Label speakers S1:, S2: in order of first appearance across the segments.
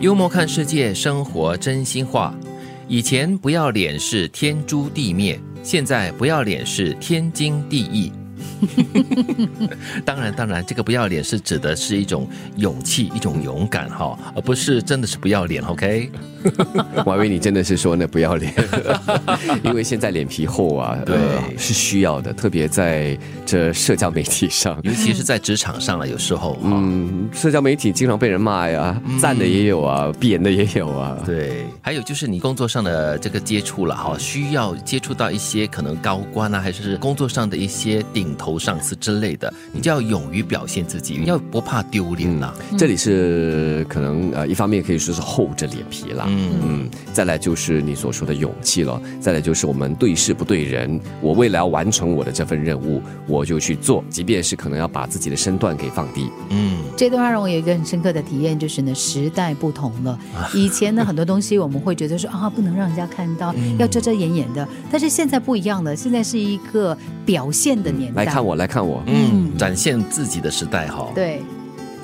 S1: 幽默看世界，生活真心话。以前不要脸是天诛地灭，现在不要脸是天经地义。当然，当然，这个不要脸是指的是一种勇气，一种勇敢哈，而不是真的是不要脸。OK，
S2: 我还以为你真的是说那不要脸，因为现在脸皮厚啊，
S1: 对，
S2: 是需要的，特别在这社交媒体上，
S1: 尤其是在职场上了，有时候，
S2: 嗯，社交媒体经常被人骂呀，赞的也有啊，贬的也有啊，
S1: 对，还有就是你工作上的这个接触了哈，需要接触到一些可能高官啊，还是工作上的一些顶头。上司之类的，你就要勇于表现自己，要不怕丢脸啦。
S2: 这里是可能呃，一方面可以说是厚着脸皮啦，嗯嗯，再来就是你所说的勇气了，再来就是我们对事不对人。我为了要完成我的这份任务，我就去做，即便是可能要把自己的身段给放低。
S3: 嗯，这段话让我有一个很深刻的体验，就是呢，时代不同了。以前呢，很多东西我们会觉得说啊，不能让人家看到，要遮遮掩掩的。但是现在不一样了，现在是一个表现的年代。
S2: 来看我，来看我，
S1: 嗯，展现自己的时代哈。
S3: 对，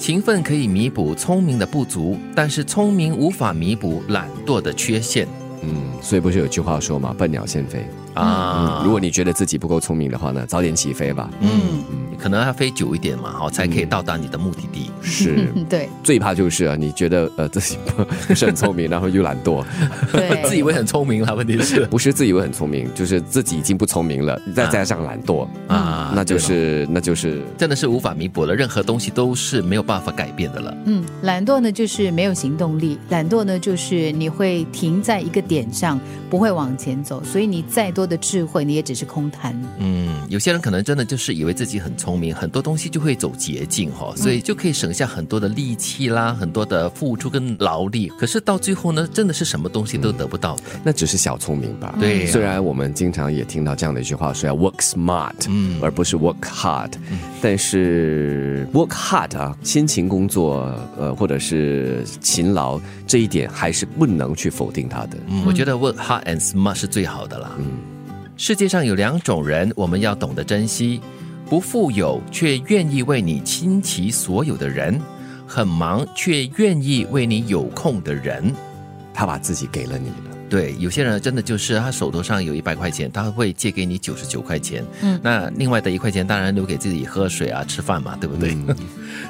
S1: 勤奋可以弥补聪明的不足，但是聪明无法弥补懒惰的缺陷。
S2: 嗯，所以不是有句话说嘛，笨鸟先飞。啊，如果你觉得自己不够聪明的话呢，早点起飞吧。嗯
S1: 嗯，可能要飞久一点嘛，好才可以到达你的目的地。
S2: 是，
S3: 对。
S2: 最怕就是啊，你觉得呃自己不是很聪明，然后又懒惰，
S3: 对，
S1: 自以为很聪明了。问题是，
S2: 不是自以为很聪明，就是自己已经不聪明了，再加上懒惰啊，那就是那就是
S1: 真的是无法弥补了。任何东西都是没有办法改变的了。
S3: 嗯，懒惰呢就是没有行动力，懒惰呢就是你会停在一个点上，不会往前走，所以你再多。的智慧，你也只是空谈。
S1: 嗯，有些人可能真的就是以为自己很聪明，很多东西就会走捷径哈，所以就可以省下很多的力气啦，很多的付出跟劳力。可是到最后呢，真的是什么东西都得不到的，
S2: 那只是小聪明吧？
S1: 对。
S2: 虽然我们经常也听到这样的一句话，说要 work smart，嗯，而不是 work hard，但是 work hard 啊，辛勤工作，呃，或者是勤劳这一点，还是不能去否定它的。
S1: 嗯，我觉得 work hard and smart 是最好的啦。嗯。世界上有两种人，我们要懂得珍惜：不富有却愿意为你倾其所有的人，很忙却愿意为你有空的人。
S2: 他把自己给了你了。
S1: 对，有些人真的就是他手头上有一百块钱，他会借给你九十九块钱。嗯，那另外的一块钱当然留给自己喝水啊、吃饭嘛，对不对？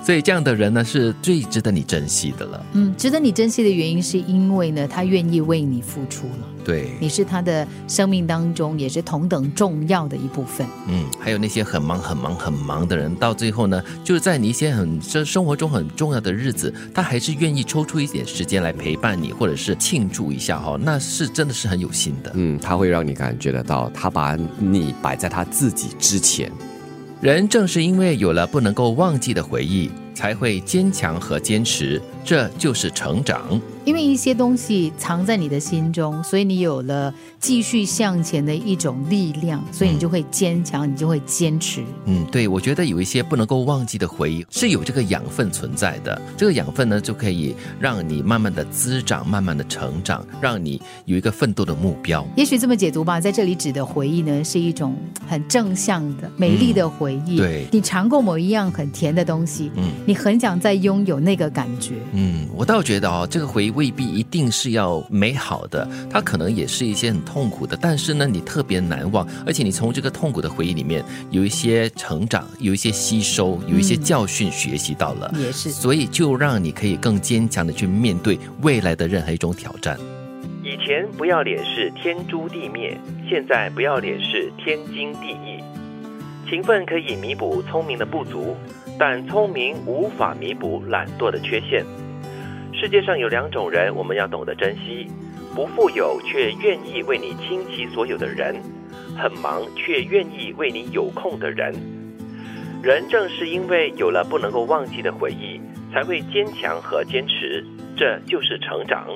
S1: 所以这样的人呢，是最值得你珍惜的了。
S3: 嗯，值得你珍惜的原因是因为呢，他愿意为你付出了。
S1: 对，
S3: 你是他的生命当中也是同等重要的一部分。
S1: 嗯，还有那些很忙、很忙、很忙的人，到最后呢，就是在你一些很生生活中很重要的日子，他还是愿意抽出一点时间来陪伴你，或者是庆祝一下哈，那是真的是很有心的。
S2: 嗯，他会让你感觉得到，他把你摆在他自己之前。
S1: 人正是因为有了不能够忘记的回忆，才会坚强和坚持，这就是成长。
S3: 因为一些东西藏在你的心中，所以你有了继续向前的一种力量，所以你就会坚强，你就会坚持。
S1: 嗯，对，我觉得有一些不能够忘记的回忆是有这个养分存在的，这个养分呢就可以让你慢慢的滋长，慢慢的成长，让你有一个奋斗的目标。
S3: 也许这么解读吧，在这里指的回忆呢是一种很正向的、美丽的回忆。
S1: 对，
S3: 你尝过某一样很甜的东西，嗯，你很想再拥有那个感觉。
S1: 嗯，我倒觉得哦，这个回忆。未必一定是要美好的，它可能也是一些很痛苦的。但是呢，你特别难忘，而且你从这个痛苦的回忆里面有一些成长，有一些吸收，有一些教训学习到了，
S3: 也是。
S1: 所以就让你可以更坚强的去面对未来的任何一种挑战。以前不要脸是天诛地灭，现在不要脸是天经地义。勤奋可以弥补聪明的不足，但聪明无法弥补懒惰的缺陷。世界上有两种人，我们要懂得珍惜：不富有却愿意为你倾其所有的人，很忙却愿意为你有空的人。人正是因为有了不能够忘记的回忆，才会坚强和坚持，这就是成长。